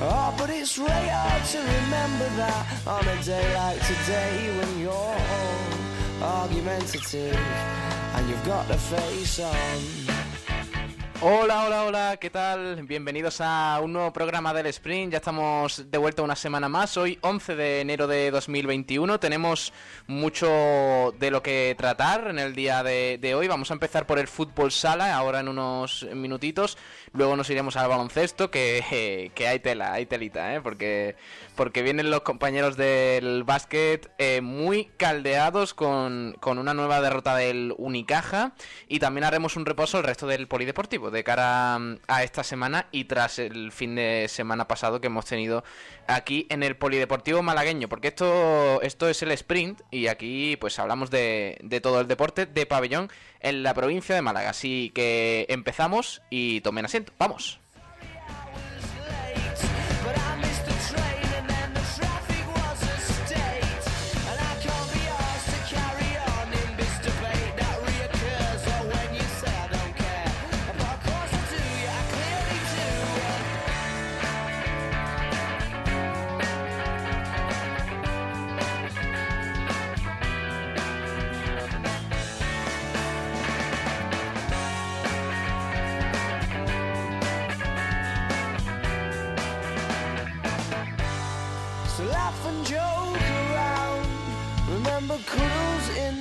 Oh, but it's hard to remember that on a day like today when you're all argumentative and you've got the face on. Hola, hola, hola, ¿qué tal? Bienvenidos a un nuevo programa del Sprint. Ya estamos de vuelta una semana más. Hoy, 11 de enero de 2021. Tenemos mucho de lo que tratar en el día de, hoy. Vamos a empezar por el fútbol sala, ahora en unos minutitos. Luego nos iremos al baloncesto, que, que hay tela, hay telita, ¿eh? Porque, porque vienen los compañeros del básquet eh, muy caldeados con, con una nueva derrota del Unicaja. Y también haremos un repaso al resto del polideportivo de cara mm, a esta semana y tras el fin de semana pasado que hemos tenido aquí en el Polideportivo Malagueño, porque esto, esto es el sprint y aquí pues hablamos de, de todo el deporte de pabellón en la provincia de Málaga. Así que empezamos y tomen asiento. ¡Vamos!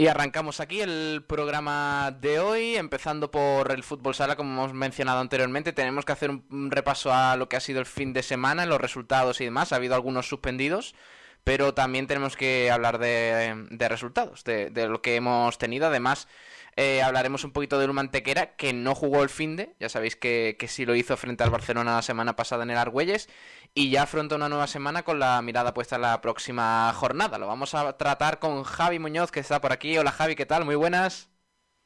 Y arrancamos aquí el programa de hoy, empezando por el fútbol sala, como hemos mencionado anteriormente. Tenemos que hacer un repaso a lo que ha sido el fin de semana, los resultados y demás. Ha habido algunos suspendidos, pero también tenemos que hablar de, resultados, de, lo que hemos tenido. Además, eh, hablaremos un poquito del Mantequera, que no jugó el fin de, ya sabéis que, que sí lo hizo frente al Barcelona la semana pasada en el Argüelles, y ya afronta una nueva semana con la mirada puesta en la próxima jornada. Lo vamos a tratar con Javi Muñoz, que está por aquí. Hola Javi, ¿qué tal? Muy buenas.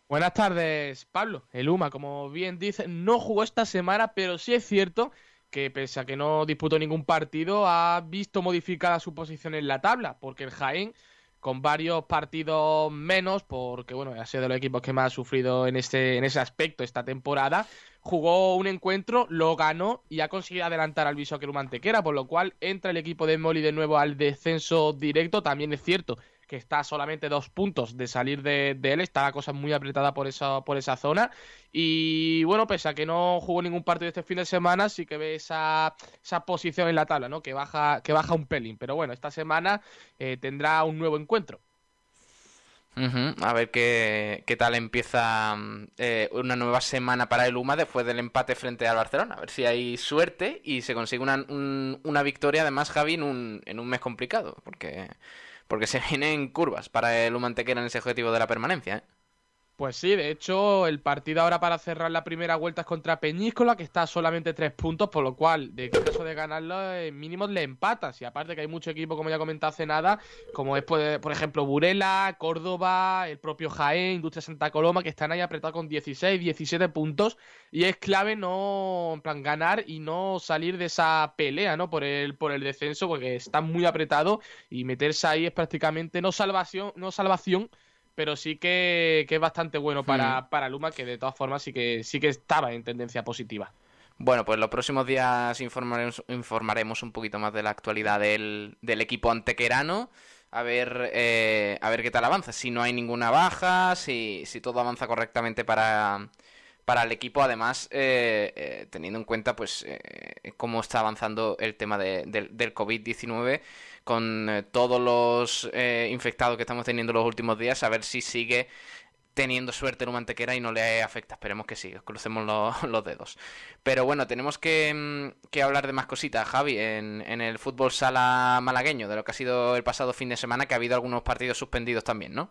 Buenas tardes, Pablo. El UMA, como bien dice, no jugó esta semana, pero sí es cierto que pese a que no disputó ningún partido, ha visto modificada su posición en la tabla, porque el Jaén con varios partidos menos, porque bueno, ha sido de los equipos que más ha sufrido en este, en ese aspecto esta temporada. Jugó un encuentro, lo ganó y ha conseguido adelantar al Viso Mantequera, por lo cual entra el equipo de Moli de nuevo al descenso directo. También es cierto que está solamente dos puntos de salir de, él, está la cosa muy apretada por esa, por esa zona. Y bueno, pese a que no jugó ningún partido este fin de semana, sí que ve esa, esa posición en la tabla, ¿no? Que baja, que baja un pelín. Pero bueno, esta semana eh, tendrá un nuevo encuentro. A ver qué, qué, tal empieza eh, una nueva semana para el UMA después del empate frente al Barcelona. A ver si hay suerte y se consigue una, una victoria, además, Javi, en un, en un mes complicado. Porque porque se vienen curvas para el Humantequera en ese objetivo de la permanencia. ¿eh? Pues sí, de hecho, el partido ahora para cerrar la primera vuelta es contra Peñíscola, que está solamente tres puntos, por lo cual, de caso de ganarlo, en mínimos le empatas. Y aparte que hay mucho equipo, como ya comentado hace nada, como es, por ejemplo, Burela, Córdoba, el propio Jaén, Industria Santa Coloma, que están ahí apretados con 16, 17 puntos. Y es clave no, en plan, ganar y no salir de esa pelea, ¿no? Por el, por el descenso, porque están muy apretados y meterse ahí es prácticamente no salvación, no salvación pero sí que, es bastante bueno para, hmm. para Luma, que de todas formas sí que, sí que estaba en tendencia positiva. Bueno, pues los próximos días informaremos, informaremos un poquito más de la actualidad del, del equipo antequerano. A ver, eh, a ver qué tal avanza. Si no hay ninguna baja, si, si todo avanza correctamente para, para el equipo. Además, eh, eh, teniendo en cuenta pues cómo está avanzando el tema de, del COVID-19 con eh, todos los eh, infectados que estamos teniendo los últimos días, a ver si sigue teniendo suerte un mantequera y no le afecta. Esperemos que sí, crucemos los, dedos. Pero bueno, tenemos mm, que, hablar de más cositas, Javi, en, en, el fútbol sala malagueño, de lo que ha sido el pasado fin de semana, que ha habido algunos partidos suspendidos también, ¿no?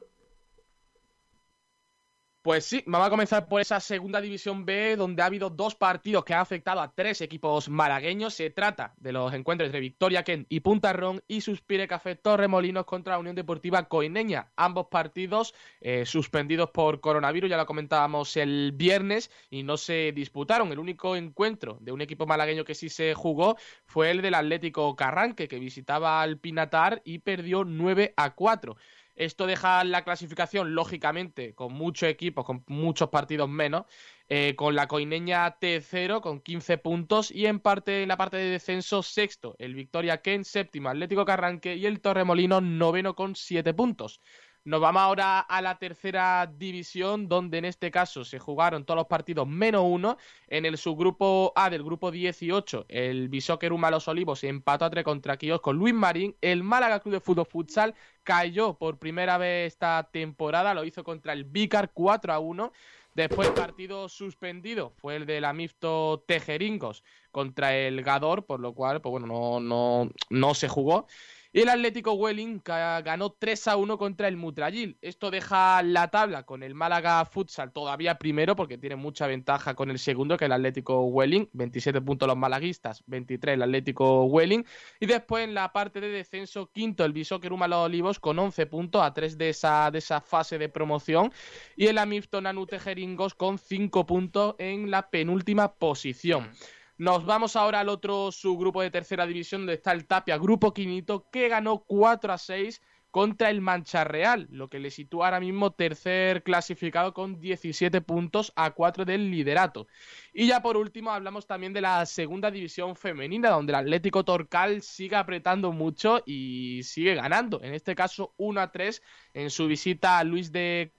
Pues sí, vamos a comenzar por esa segunda división B, donde ha habido dos partidos que han afectado a tres equipos malagueños. Se trata de los encuentros entre Victoria Kent y Punta Ron y Suspire Café Torremolinos contra la Unión Deportiva Coineña. Ambos partidos eh, suspendidos por coronavirus, ya lo comentábamos el viernes, y no se disputaron. El único encuentro de un equipo malagueño que sí se jugó fue el del Atlético Carranque, que visitaba al Pinatar y perdió 9 a 4. Esto deja la clasificación, lógicamente, con muchos equipos, con muchos partidos menos, eh, con la coineña T0 con 15 puntos y en parte en la parte de descenso sexto, el Victoria Ken séptimo, Atlético Carranque y el Torremolino noveno con 7 puntos. Nos vamos ahora a la tercera división, donde en este caso se jugaron todos los partidos menos uno. En el subgrupo A del grupo 18, el Bishoker Los Olivos empató a tres contra Quillos con Luis Marín. El Málaga Club de Fútbol Futsal cayó por primera vez esta temporada, lo hizo contra el Vicar 4 a 1. Después partido suspendido fue el del Amifto Tejeringos contra el Gador, por lo cual, pues bueno, no, no, no se jugó. Y el Atlético Welling ganó 3 a 1 contra el Mutrayil. Esto deja la tabla con el Málaga Futsal todavía primero porque tiene mucha ventaja con el segundo que el Atlético Welling. 27 puntos los malaguistas, 23 el Atlético Welling. Y después en la parte de descenso, quinto el Los Olivos con 11 puntos a 3 de esa, de esa fase de promoción. Y el Amifton Anute Jeringos con 5 puntos en la penúltima posición. Nos vamos ahora al otro subgrupo de tercera división donde está el Tapia, Grupo Quinito, que ganó 4 a 6 contra el Mancha Real, lo que le sitúa ahora mismo tercer clasificado con 17 puntos a 4 del liderato. Y ya por último hablamos también de la segunda división femenina, donde el Atlético Torcal sigue apretando mucho y sigue ganando. En este caso 1 a 3 en su visita a Luis de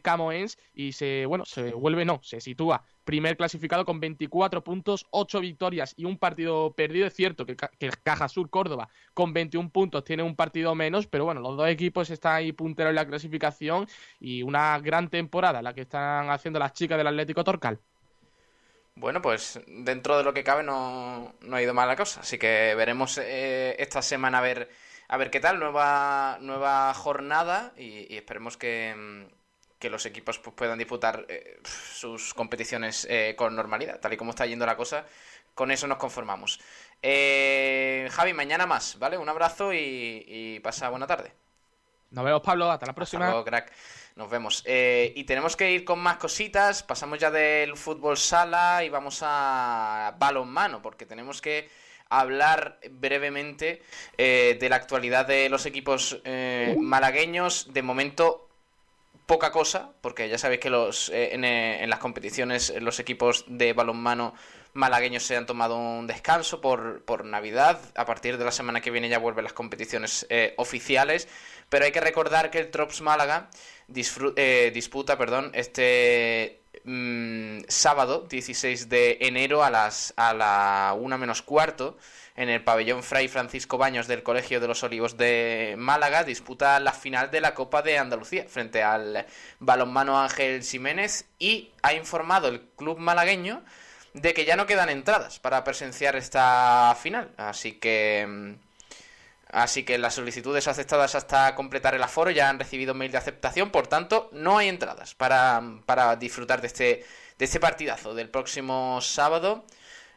Camoens y se, bueno, se vuelve, no, se sitúa primer clasificado con 24 puntos, 8 victorias y un partido perdido. Es cierto que, que Caja Sur Córdoba con 21 puntos tiene un partido menos, pero bueno, los dos equipos están ahí punteros en la clasificación y una gran temporada la que están haciendo las chicas del Atlético Torcal. Bueno, pues dentro de lo que cabe no, ha ido mal la cosa, así que veremos eh, esta semana a ver, a ver qué tal, nueva, nueva jornada y esperemos que, mm, que los equipos pues, puedan disputar eh, sus competiciones eh, con normalidad, tal y como está yendo la cosa. Con eso nos conformamos. Eh, Javi, mañana más, ¿vale? Un abrazo y, pasa buena tarde. Nos vemos, Pablo. Hasta la próxima. Hasta luego, crack. Nos vemos. y tenemos que ir con más cositas. Pasamos ya del fútbol sala y vamos a balonmano, porque tenemos que hablar brevemente de la actualidad de los equipos malagueños. De momento, poca cosa, porque ya sabéis que los, eh, eh, en, las competiciones los equipos de balonmano malagueños se han tomado un descanso por, por Navidad. A partir de la semana que viene ya vuelven las competiciones eh, oficiales. Pero hay que recordar que el Trops Málaga disputa perdón, este mm, sábado 16 de enero a, las, a la 1 menos cuarto en el pabellón Fray Francisco Baños del Colegio de los Olivos de Málaga, disputa la final de la Copa de Andalucía frente al balonmano Ángel Jiménez y ha informado el club malagueño de que ya no quedan entradas para presenciar esta final. Así que mm, Así que las solicitudes aceptadas hasta completar el aforo ya han recibido mail de aceptación, por tanto, no hay entradas para, para disfrutar de este, de este partidazo del próximo sábado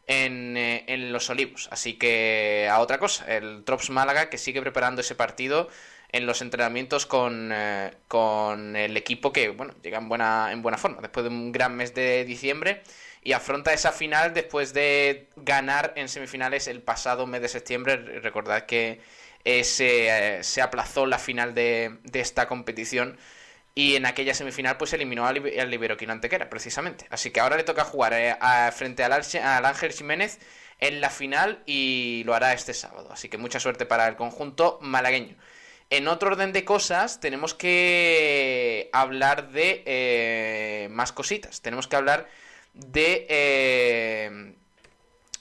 eh, en, Los Olivos. Así que a otra cosa, el Trops Málaga que sigue preparando ese partido en los entrenamientos con, eh, con el equipo que bueno llega en buena, en buena forma después de un gran mes de diciembre y afronta esa final después de ganar en semifinales el pasado mes de septiembre. Recordad que eh, se, se aplazó la final de, de esta competición y en aquella semifinal pues eliminó al, al Iberoquino Antequera, precisamente. Así que ahora le toca jugar eh, frente al, al Ángel Jiménez en la final y lo hará este sábado. Así que mucha suerte para el conjunto malagueño. En otro orden de cosas, tenemos que hablar de eh, más cositas. Tenemos que hablar de, eh,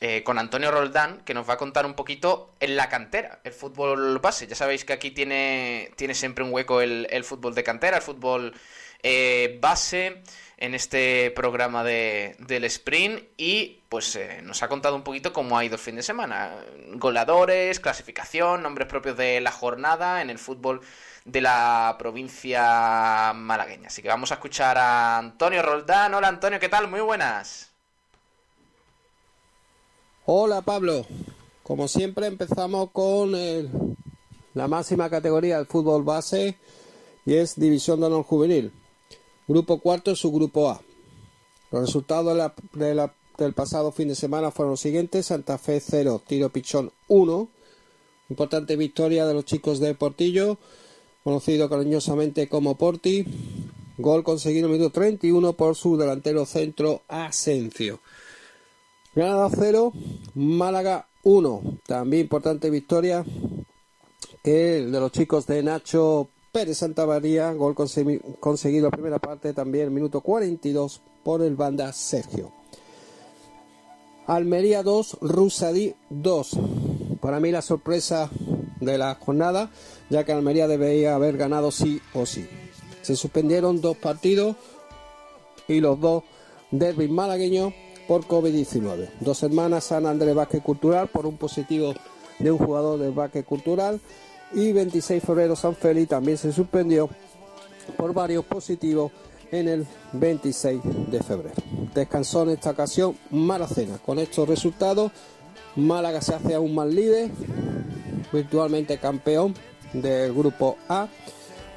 eh, con Antonio Roldán, que nos va a contar un poquito en la cantera, el fútbol base. Ya sabéis que aquí tiene, tiene siempre un hueco el, fútbol de cantera, el fútbol eh, base en este programa de, del sprint y pues eh, nos ha contado un poquito cómo ha ido el fin de semana. Goleadores, clasificación, nombres propios de la jornada en el fútbol de la provincia malagueña. Así que vamos a escuchar a Antonio Roldán. Hola Antonio, ¿qué tal? Muy buenas. Hola Pablo. Como siempre empezamos con la máxima categoría del fútbol base y es División de Honor Juvenil. Grupo cuarto, su grupo A. Los resultados del pasado fin de semana fueron los siguientes: Santa Fe 0, Tiro Pichón 1. Importante victoria de los chicos de Portillo, conocido cariñosamente como Porti. Gol conseguido en el minuto 31 por su delantero centro Asencio. Granada 0, Málaga 1. También importante victoria que de los chicos de Nacho Pérez Santa María, gol conseguido la primera parte también, minuto 42 por el banda Sergio. Almería 2, Rusadí 2. Para mí la sorpresa de la jornada, ya que Almería debería haber ganado sí o sí. Se suspendieron dos partidos y los dos derbis malagueños por COVID-19. Dos hermanas San Andrés Vázquez Cultural por un positivo de un jugador del Vázquez Cultural y 26 de febrero San Félix también se suspendió por varios positivos en el 26 de febrero. Descansó en esta ocasión Maracena. Con estos resultados, Málaga se hace aún más líder, virtualmente campeón del grupo A,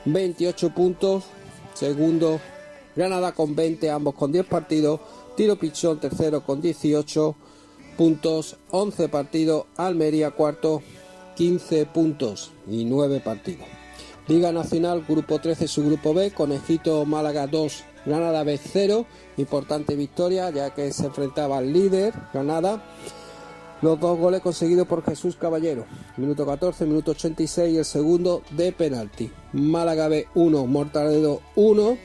28 puntos, segundo Granada con 20, ambos con 10 partidos, Tiro Pichón tercero con 18 puntos, 11 partidos, Almería cuarto 15 puntos y 9 partidos. Liga Nacional, Grupo 13, su Grupo B, Conejito Málaga 2, Granada B 0. Importante victoria ya que se enfrentaba al líder, Granada. Los dos goles conseguidos por Jesús Caballero. Minuto 14, minuto 86 y el segundo de penalti. Málaga B 1, Mortaledo 1.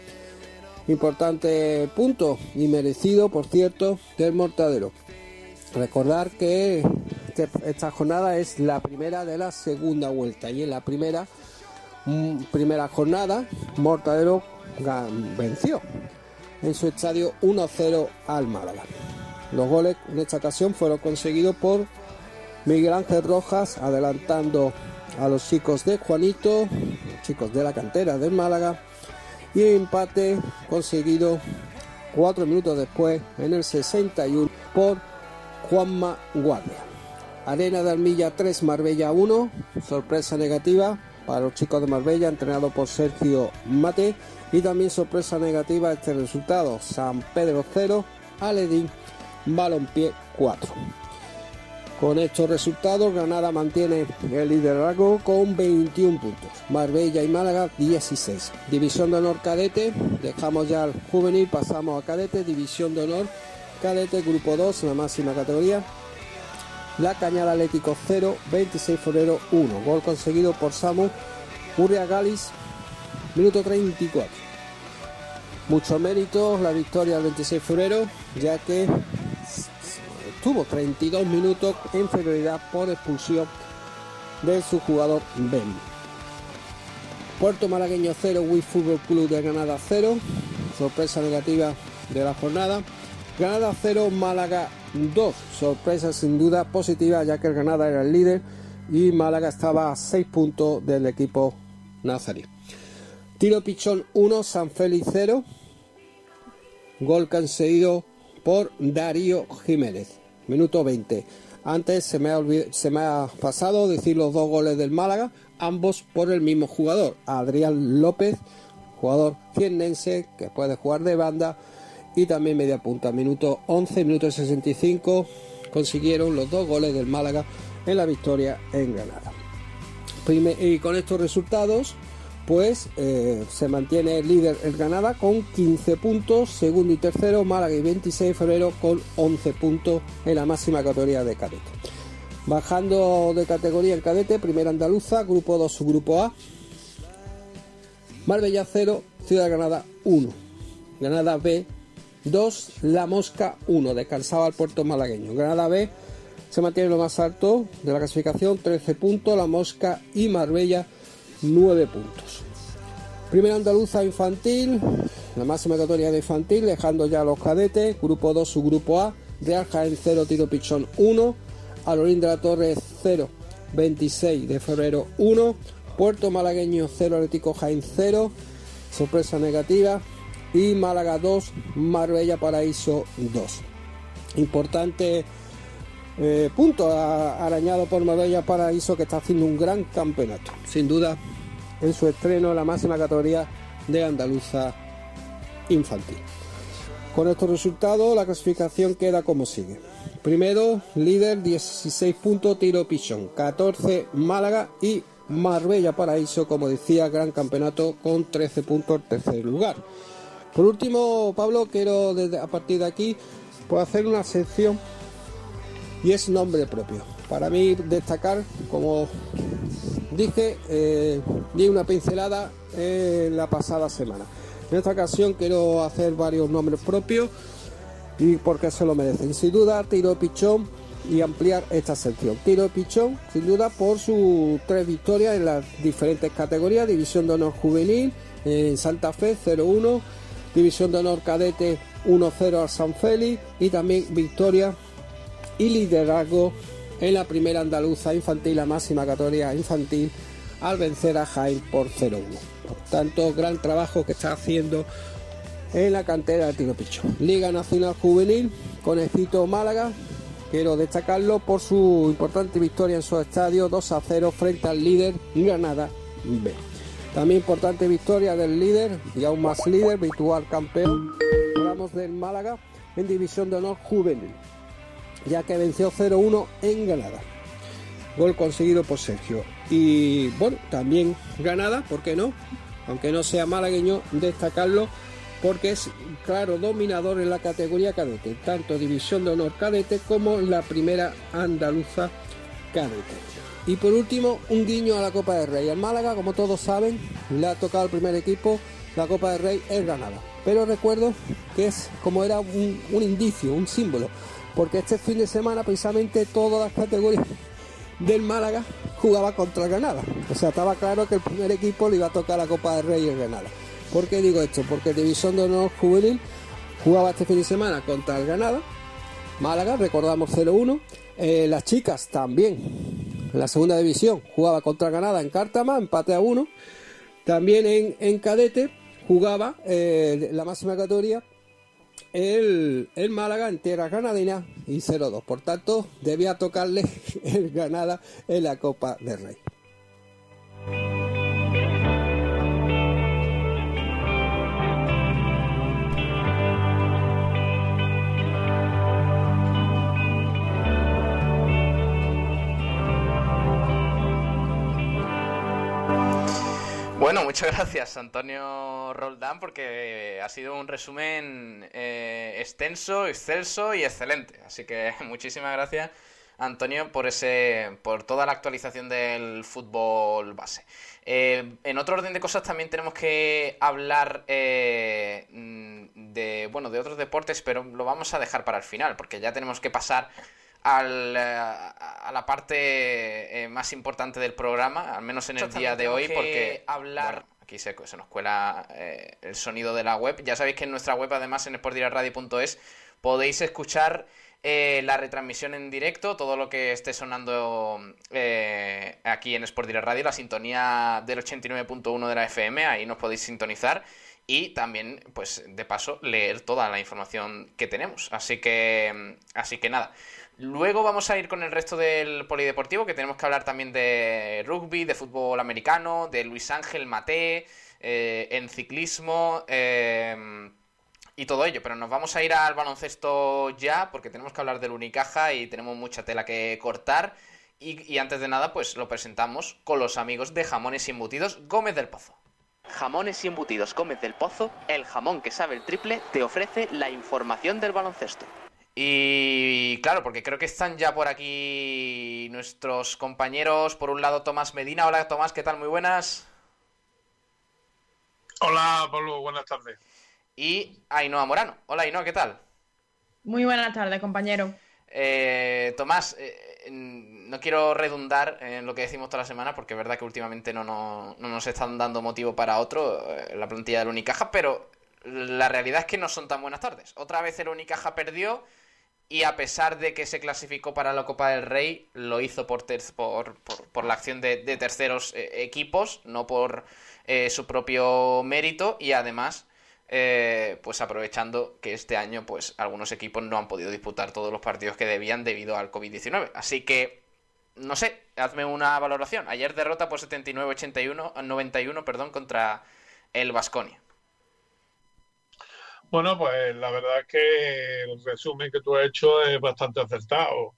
Importante punto y merecido, por cierto, del Mortadero. Recordar que este, esta jornada es la primera de la segunda vuelta y en la primera mm, primera jornada Mortadero venció en su estadio 1-0 al Málaga. Los goles en esta ocasión fueron conseguidos por Miguel Ángel Rojas adelantando a los chicos de Juanito, chicos de la cantera del Málaga y empate conseguido cuatro minutos después en el 61 por Juanma Guardia. Arena de Almilla 3, Marbella 1. Sorpresa negativa para los chicos de Marbella, entrenado por Sergio Mate. Y también sorpresa negativa este resultado. San Pedro 0, Aledín, Balompié 4. Con estos resultados, Granada mantiene el liderazgo con 21 puntos. Marbella y Málaga 16. División de honor cadete. Dejamos ya al juvenil, pasamos a cadete. División de honor cadete, grupo 2, la máxima categoría. La Cañada Atlético 0, 26 febrero 1. Gol conseguido por Samu Urria Galis, minuto 34. Mucho mérito la victoria del 26 de febrero, ya que tuvo 32 minutos en febrero por expulsión de su jugador Ben. Puerto Malagueño 0, Wii Fútbol Club de Granada 0. Sorpresa negativa de la jornada. Granada 0, Málaga 2. Sorpresa sin duda positiva ya que el Granada era el líder y Málaga estaba a 6 puntos del equipo nazarí. Tiro Pichón 1, San Félix 0. Gol conseguido por Darío Jiménez. Minuto 20. Antes se me, ha se me ha pasado decir los dos goles del Málaga, ambos por el mismo jugador, Adrián López, jugador cienense que puede jugar de banda y también media punta. Minuto 11, minuto 65 consiguieron los dos goles del Málaga en la victoria en Granada. y con estos resultados, pues eh, se mantiene el líder el Granada con 15 puntos, segundo y tercero Málaga y 26 de febrero con 11 puntos en la máxima categoría de cadete. Bajando de categoría en cadete, primera andaluza, grupo 2, su grupo A. Marbella 0, Ciudad Granada 1. Granada B 2, La Mosca 1, descansaba el puerto malagueño. Granada B se mantiene lo más alto de la clasificación, 13 puntos, La Mosca y Marbella 9 puntos. Primera andaluza infantil, la máxima categoría de infantil, dejando ya los cadetes, grupo 2, su grupo A, Real Jaén 0, Tiro Pichón 1, Alorín de la Torre 0, 26 de febrero 1, Puerto Malagueño 0, Atlético Jaén 0, sorpresa negativa, y Málaga 2, Marbella Paraíso 2. Importante eh, punto arañado por Marbella Paraíso que está haciendo un gran campeonato. Sin duda, en su estreno en la máxima categoría de Andaluza Infantil. Con estos resultados, la clasificación queda como sigue. Primero, líder 16 puntos, Tiro Pichón, 14 Málaga y Marbella Paraíso, como decía, gran campeonato con 13 puntos, tercer lugar. Por último, Pablo, quiero desde, a partir de aquí pues, hacer una sección y es nombre propio. Para mí destacar, como dije, eh, di una pincelada en la pasada semana. En esta ocasión quiero hacer varios nombres propios y porque se lo merecen. Sin duda, Tiro Pichón y ampliar esta sección. Tiro Pichón, sin duda, por sus tres victorias en las diferentes categorías. División de Honor Juvenil en Santa Fe 0-1, División de Honor Cadete 1-0 al San Félix y también victoria y liderazgo en la primera andaluza infantil, la máxima categoría infantil, al vencer a Jaén por 0-1. Por tanto, gran trabajo que está haciendo en la cantera de Tiro Picho. Liga Nacional Juvenil, Conejito Málaga. Quiero destacarlo por su importante victoria en su estadio 2 0 frente al líder Granada B. También importante victoria del líder y aún más líder, virtual campeón, hablamos del Málaga en División de Honor Juvenil ya que venció 0-1 en Granada. Gol conseguido por Sergio. Y bueno, también Granada, ¿por qué no? Aunque no sea malagueño, destacarlo porque es claro dominador en la categoría cadete, tanto División de Honor cadete como la primera andaluza cadete. Y por último, un guiño a la Copa del Rey. Al Málaga, como todos saben, le ha tocado al primer equipo la Copa del Rey es Granada. Pero recuerdo que es como era un, un indicio, un símbolo porque este fin de semana precisamente todas las categorías del Málaga jugaba contra el Granada. O sea, estaba claro que el primer equipo le iba a tocar la Copa del Rey en Granada. ¿Por qué digo esto? Porque División de Honor Juvenil jugaba este fin de semana contra el Granada. Málaga, recordamos 0-1. Eh, las chicas también, la segunda división, jugaba contra Granada en Cártama, empate a 1. También en, en cadete jugaba eh, la máxima categoría el, el Málaga en tierra granadina y 0-2. Por tanto, debía tocarle el Granada en la Copa del Rey. Bueno, muchas gracias Antonio Roldán porque ha sido un resumen eh, extenso, excelso y excelente. Así que muchísimas gracias Antonio por ese, por toda la actualización del fútbol base. Eh, en otro orden de cosas también tenemos que hablar eh, de bueno de otros deportes, pero lo vamos a dejar para el final porque ya tenemos que pasar al, eh, a la parte eh, más importante del programa, al menos en el día de hoy, porque hablar... aquí se, se, nos cuela eh, el sonido de la web. Ya sabéis que en nuestra web, además, en sportdiraradio.es, podéis escuchar eh, la retransmisión en directo, todo lo que esté sonando eh, aquí en Sport Radio, la sintonía del 89.1 de la FM, ahí nos podéis sintonizar y también, pues, de paso, leer toda la información que tenemos. Así que, así que nada. Luego vamos a ir con el resto del polideportivo, que tenemos que hablar también de rugby, de fútbol americano, de Luis Ángel Mate, eh, en ciclismo eh, y todo ello. Pero nos vamos a ir al baloncesto ya, porque tenemos que hablar del Unicaja y tenemos mucha tela que cortar. Y, y antes de nada, pues lo presentamos con los amigos de Jamones y Embutidos Gómez del Pozo. Jamones y Embutidos Gómez del Pozo, el jamón que sabe el triple, te ofrece la información del baloncesto. Y claro, porque creo que están ya por aquí nuestros compañeros. Por un lado, Tomás Medina. Hola, Tomás, ¿qué tal? Muy buenas. Hola, Pablo, buenas tardes. Y Ainhoa Morano. Hola, Ainhoa, ¿qué tal? Muy buenas tardes, compañero. Eh, Tomás, eh, no quiero redundar en lo que decimos toda la semana, porque es verdad que últimamente no, no, no nos están dando motivo para otro eh, la plantilla del Unicaja, pero la realidad es que no son tan buenas tardes. Otra vez el Unicaja perdió y a pesar de que se clasificó para la Copa del Rey, lo hizo por, por, la acción de, terceros eh, equipos, no por su propio mérito y además eh, pues aprovechando que este año pues algunos equipos no han podido disputar todos los partidos que debían debido al COVID-19. Así que no sé, hazme una valoración. Ayer derrota por 79-81 91, perdón, contra el Vasconia. Bueno, pues la verdad es que el resumen que tú has hecho es bastante acertado.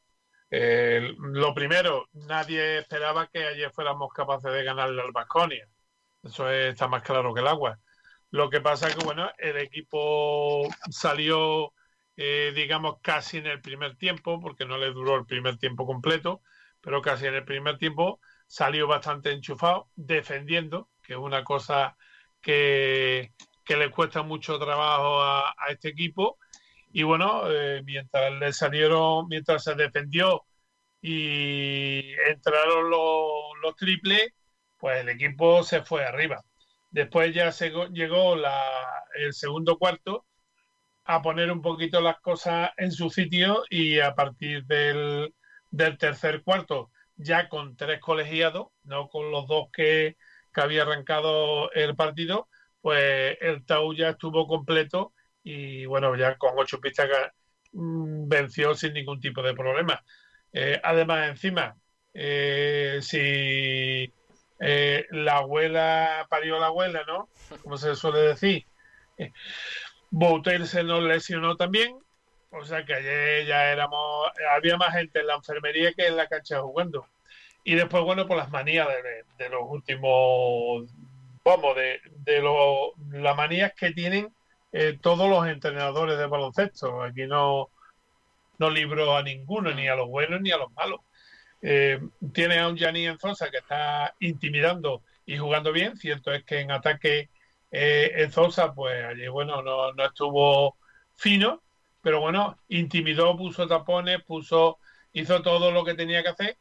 lo primero, nadie esperaba que ayer fuéramos capaces de ganarle al Vasconia. Eso está más claro que el agua. Lo que pasa es que, bueno, el equipo salió, eh, digamos, casi en el primer tiempo, porque no le duró el primer tiempo completo, pero casi en el primer tiempo salió bastante enchufado, defendiendo, que es una cosa que, que le cuesta mucho trabajo a, este equipo. Y bueno, eh, mientras le salieron, mientras se defendió y entraron los, triples, pues el equipo se fue arriba. Después ya se, llegó la, el segundo cuarto a poner un poquito las cosas en su sitio y a partir del, del tercer cuarto, ya con tres colegiados, no con los dos que, había arrancado el partido, pues el Tau ya estuvo completo y bueno, ya con ocho pistas mm, venció sin ningún tipo de problema. Eh, además, encima, eh, si eh, la abuela parió la abuela, ¿no? Como se suele decir, Bouter se nos lesionó también, o sea que ayer ya éramos, había más gente en la enfermería que en la cancha jugando. Y después, bueno, por las manías de los últimos vamos, de, de lo, la manía que tienen eh, todos los entrenadores de baloncesto. Aquí no, no libro a ninguno, ni a los buenos ni a los malos. Eh, tiene a un Gianni Enzosa que está intimidando y jugando bien. Cierto es que en ataque eh, Enzosa, pues ayer, bueno, no, no estuvo fino, pero bueno, intimidó, puso tapones, puso, hizo todo lo que tenía que hacer.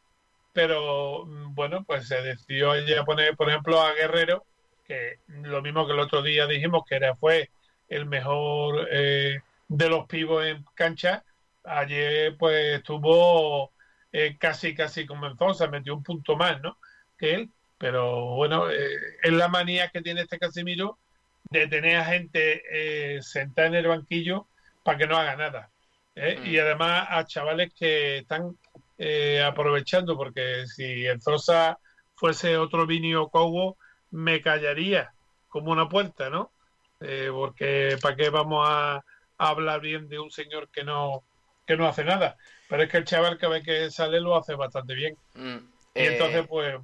Pero mm, bueno, pues se decidió a poner, por ejemplo, a Guerrero, que lo mismo que el otro día dijimos que era, fue el mejor eh, de los pibos en cancha, ayer pues estuvo eh, casi casi comenzó, se metió un punto más, ¿no? Que él, pero bueno, eh, es la manía que tiene este Casimiro de tener a gente sentada en el banquillo para que no haga nada. Mm. Y además a chavales que están aprovechando, porque si el Zosa fuese otro Vinio Cogo, me callaría como una puerta, ¿no? Eh, porque ¿para qué vamos a, hablar bien de un señor que no, que no hace nada? Pero es que el chaval que ve que sale lo hace bastante bien. Mm, y entonces, eh, pues,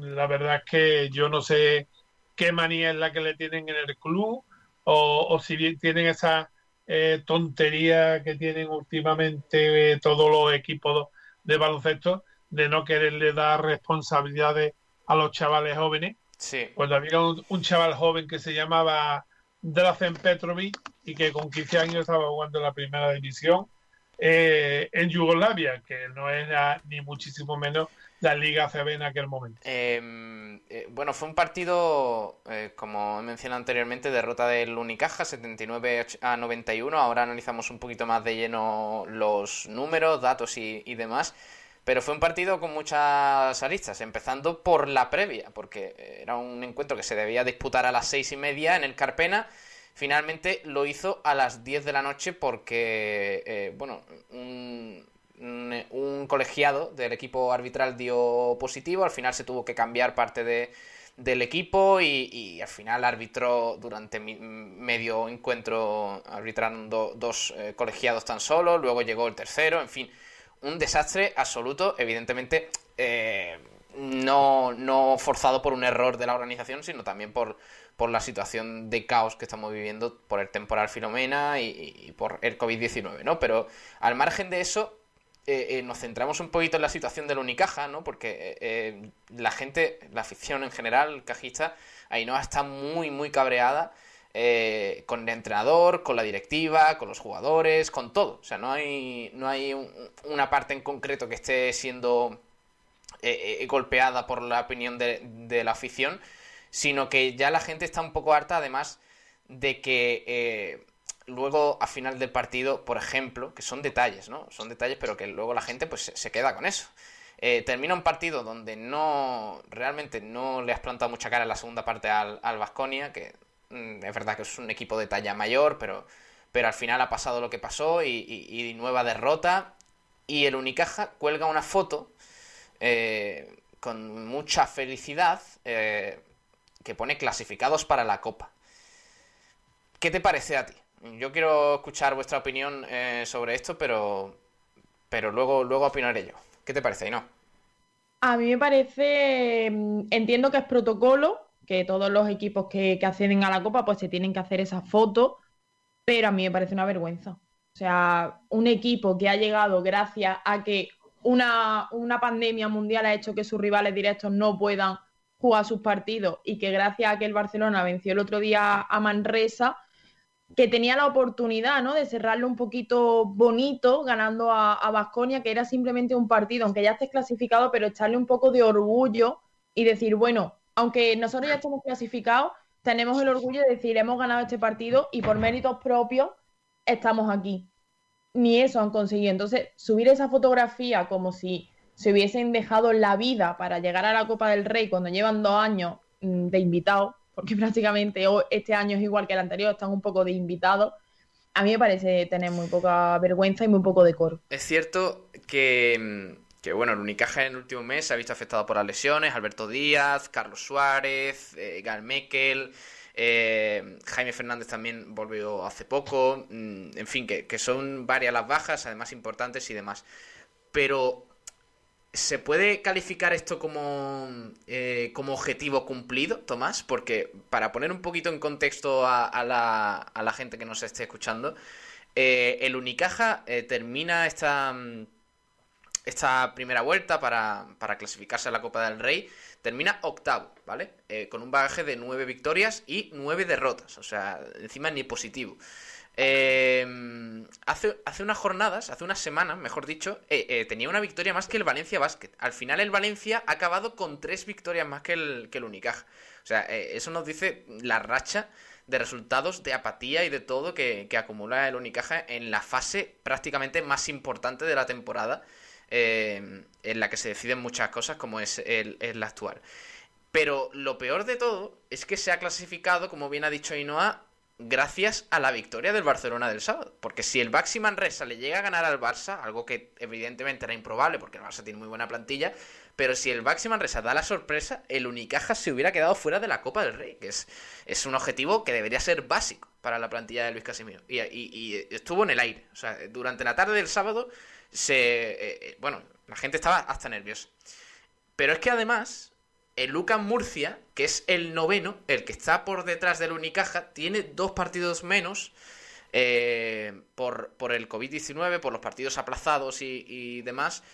la verdad es que yo no sé qué manía es la que le tienen en el club o, o si bien tienen esa eh, tontería que tienen últimamente todos los equipos de baloncesto de no quererle dar responsabilidades a los chavales jóvenes Sí. Cuando había un, chaval joven que se llamaba Drazen Petrovic y que con 15 años estaba jugando en la primera división eh, en Yugoslavia, que no era ni muchísimo menos la Liga CB en aquel momento. Em, eh, bueno, fue un partido, eh, como he mencionado anteriormente, derrota del Unicaja, 79 a 91. Ahora analizamos un poquito más de lleno los números, datos y, y demás. Pero fue un partido con muchas aristas, empezando por la previa, porque era un encuentro que se debía disputar a las seis y media en el Carpena. Finalmente lo hizo a las 10 de la noche porque, eh, bueno, un, colegiado del equipo arbitral dio positivo. Al final se tuvo que cambiar parte de, del equipo y, al final arbitró durante medio encuentro, arbitrando dos eh, colegiados tan solo. Luego llegó el tercero, en fin un desastre absoluto, evidentemente eh, no, no forzado por un error de la organización, sino también por, la situación de caos que estamos viviendo por el temporal Filomena y, por el COVID-19, ¿no? Pero al margen de eso, eh, eh, nos centramos un poquito en la situación del Unicaja, ¿no? Porque la gente, la afición en general, el cajista, Ainhoa está muy, muy cabreada eh, con el entrenador, con la directiva, con los jugadores, con todo. O sea, no hay, no hay una parte en concreto que esté siendo eh, eh, golpeada por la opinión de, la afición, sino que ya la gente está un poco harta, además de que luego a final del partido, por ejemplo, que son detalles, ¿no? Son detalles, pero que luego la gente pues se queda con eso. termina un partido donde no realmente no le has plantado mucha cara en la segunda parte al Vasconia, que Mm, es verdad que es un equipo de talla mayor, pero, pero al final ha pasado lo que pasó y, nueva derrota. Y el Unicaja cuelga una foto eh, con mucha felicidad eh, que pone clasificados para la Copa. ¿Qué te parece a ti? Yo quiero escuchar vuestra opinión eh, sobre esto, pero, pero luego, luego opinaré yo. ¿Qué te parece, no? A mí me parece, mm, entiendo que es protocolo, que todos los equipos que, acceden a la Copa pues se tienen que hacer esa foto, pero a mí me parece una vergüenza. O sea, un equipo que ha llegado gracias a que una, una pandemia mundial ha hecho que sus rivales directos no puedan jugar sus partidos y que gracias a que el Barcelona venció el otro día a Manresa, que tenía la oportunidad ¿no? de cerrarlo un poquito bonito, ganando a Vasconia, que era simplemente un partido, aunque ya estés clasificado, pero echarle un poco de orgullo y decir, bueno, aunque nosotros ya estamos clasificados, tenemos el orgullo de decir, hemos ganado este partido y por méritos propios estamos aquí. Ni eso han conseguido. Entonces, subir esa fotografía como si se hubiesen dejado la vida para llegar a la Copa del Rey cuando llevan dos años mm, de invitados, porque prácticamente este año es igual que el anterior, están un poco de invitados, a mí me parece tener muy poca vergüenza y muy poco decoro. Es cierto que mm, que bueno, el Unicaja en el último mes se ha visto afectado por las lesiones, Alberto Díaz, Carlos Suárez, eh, Gal Mekel, eh, Jaime Fernández también volvió hace poco, mm, en fin, que, son varias las bajas, además importantes y demás. Pero, ¿se puede calificar esto como, eh, como objetivo cumplido, Tomás? Porque para poner un poquito en contexto a, la, a la, gente que nos esté escuchando, el Unicaja termina esta mm, esta primera vuelta para, clasificarse a la Copa del Rey, termina octavo, ¿vale? Eh, con un bagaje de nueve victorias y nueve derrotas, o sea, encima ni positivo. Eh, hace, hace unas jornadas, hace unas semanas, mejor dicho, eh, tenía una victoria más que el Valencia Basket. Al final el Valencia ha acabado con tres victorias más que el, que el Unicaja. O sea, eso nos dice la racha de resultados, de apatía y de todo que acumula el Unicaja en la fase prácticamente más importante de la temporada eh, en la que se deciden muchas cosas como es, el, actual. Pero lo peor de todo es que se ha clasificado, como bien ha dicho Ainoa, gracias a la victoria del Barcelona del sábado. Porque si el Baxi Manresa le llega a ganar al Barça, algo que evidentemente era improbable porque el Barça tiene muy buena plantilla, pero si el Baxi Manresa da la sorpresa, el Unicaja se hubiera quedado fuera de la Copa del Rey, que es, es un objetivo que debería ser básico para la plantilla de Luis Casimiro. Y, y estuvo en el aire. O sea, durante la tarde del sábado se... Eh, eh, bueno, la gente estaba hasta nerviosa. Pero es que además, el Lucas Murcia, que es el noveno, el que está por detrás del Unicaja, tiene dos partidos menos eh, por, por, el COVID-19, por los partidos aplazados y, demás.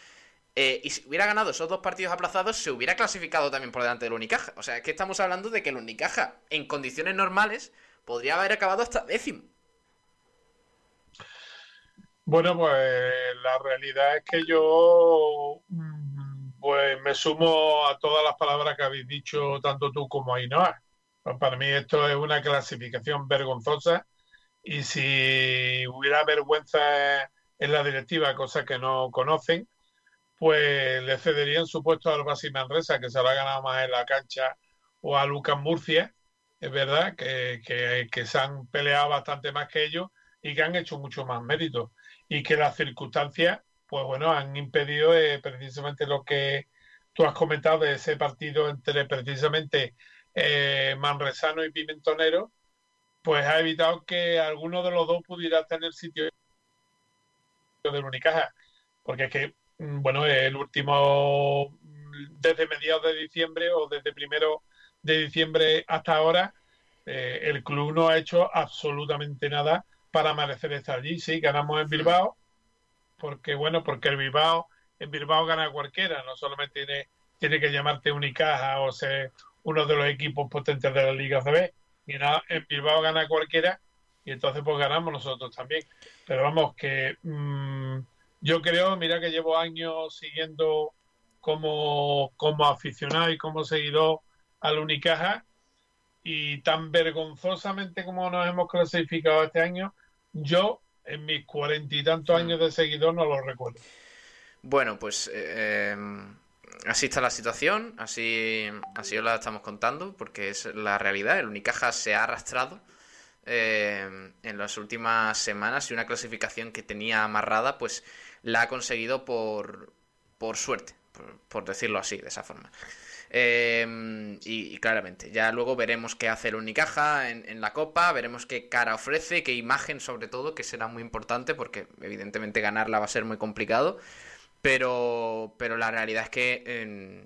Y si hubiera ganado esos dos partidos aplazados, se hubiera clasificado también por delante del Unicaja. O sea, es que estamos hablando de que el Unicaja, en condiciones normales, podría haber acabado hasta décimo. Bueno, pues la realidad es que yo mm, pues me sumo a todas las palabras que habéis dicho tanto tú como Ainhoa. Pues para mí esto es una clasificación vergonzosa y si hubiera vergüenza en la directiva, cosa que no conocen, pues le cederían su puesto al Basi Manresa, que se lo ha ganado más en la cancha, o a Lucas Murcia, es verdad, que, que, que se han peleado bastante más que ellos y que han hecho mucho más mérito. Y que las circunstancias, pues bueno, han impedido eh, precisamente lo que tú has comentado de ese partido entre precisamente eh, Manresano y Pimentonero, pues ha evitado que alguno de los dos pudiera tener sitio del Unicaja, porque es que, bueno, el último, desde mediados de diciembre o desde primero de diciembre hasta ahora, eh, el club no ha hecho absolutamente nada para merecer estar allí. Sí, ganamos en Bilbao, porque bueno, porque el Bilbao, en Bilbao gana cualquiera, no solamente tiene, tiene que llamarte Unicaja o ser uno de los equipos potentes de la Liga CB, en Bilbao gana cualquiera y entonces pues ganamos nosotros también. Pero vamos, que mm, yo creo, mira que llevo años siguiendo como, como aficionado y como seguidor al Unicaja y tan vergonzosamente como nos hemos clasificado este año, yo en mis cuarenta y tantos años de seguidor no lo recuerdo. Bueno, pues eh, em, así está la situación, así, así os la estamos contando, porque es la realidad. El Unicaja se ha arrastrado em, en las últimas semanas y una clasificación que tenía amarrada, pues la ha conseguido por, por suerte, por decirlo así, de esa forma. Em, y, claramente, ya luego veremos qué hace el Unicaja en, la Copa, veremos qué cara ofrece, qué imagen sobre todo, que será muy importante porque evidentemente ganarla va a ser muy complicado. Pero, pero la realidad es que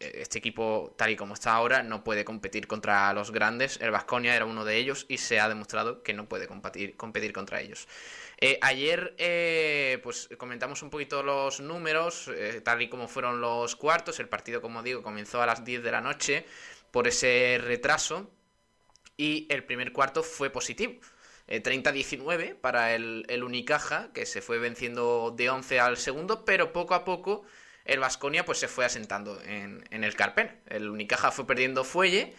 este equipo, tal y como está ahora, no puede competir contra los grandes. El Vasconia era uno de ellos y se ha demostrado que no puede competir, competir contra ellos. Eh, ayer eh, pues comentamos un poquito los números, eh, tal y como fueron los cuartos. El partido, como digo, comenzó a las 10 de la noche por ese retraso y el primer cuarto fue positivo. 30-19 para el, Unicaja, que se fue venciendo de 11 al segundo, pero poco a poco el Vasconia pues se fue asentando en, en el Carpen. El Unicaja fue perdiendo fuelle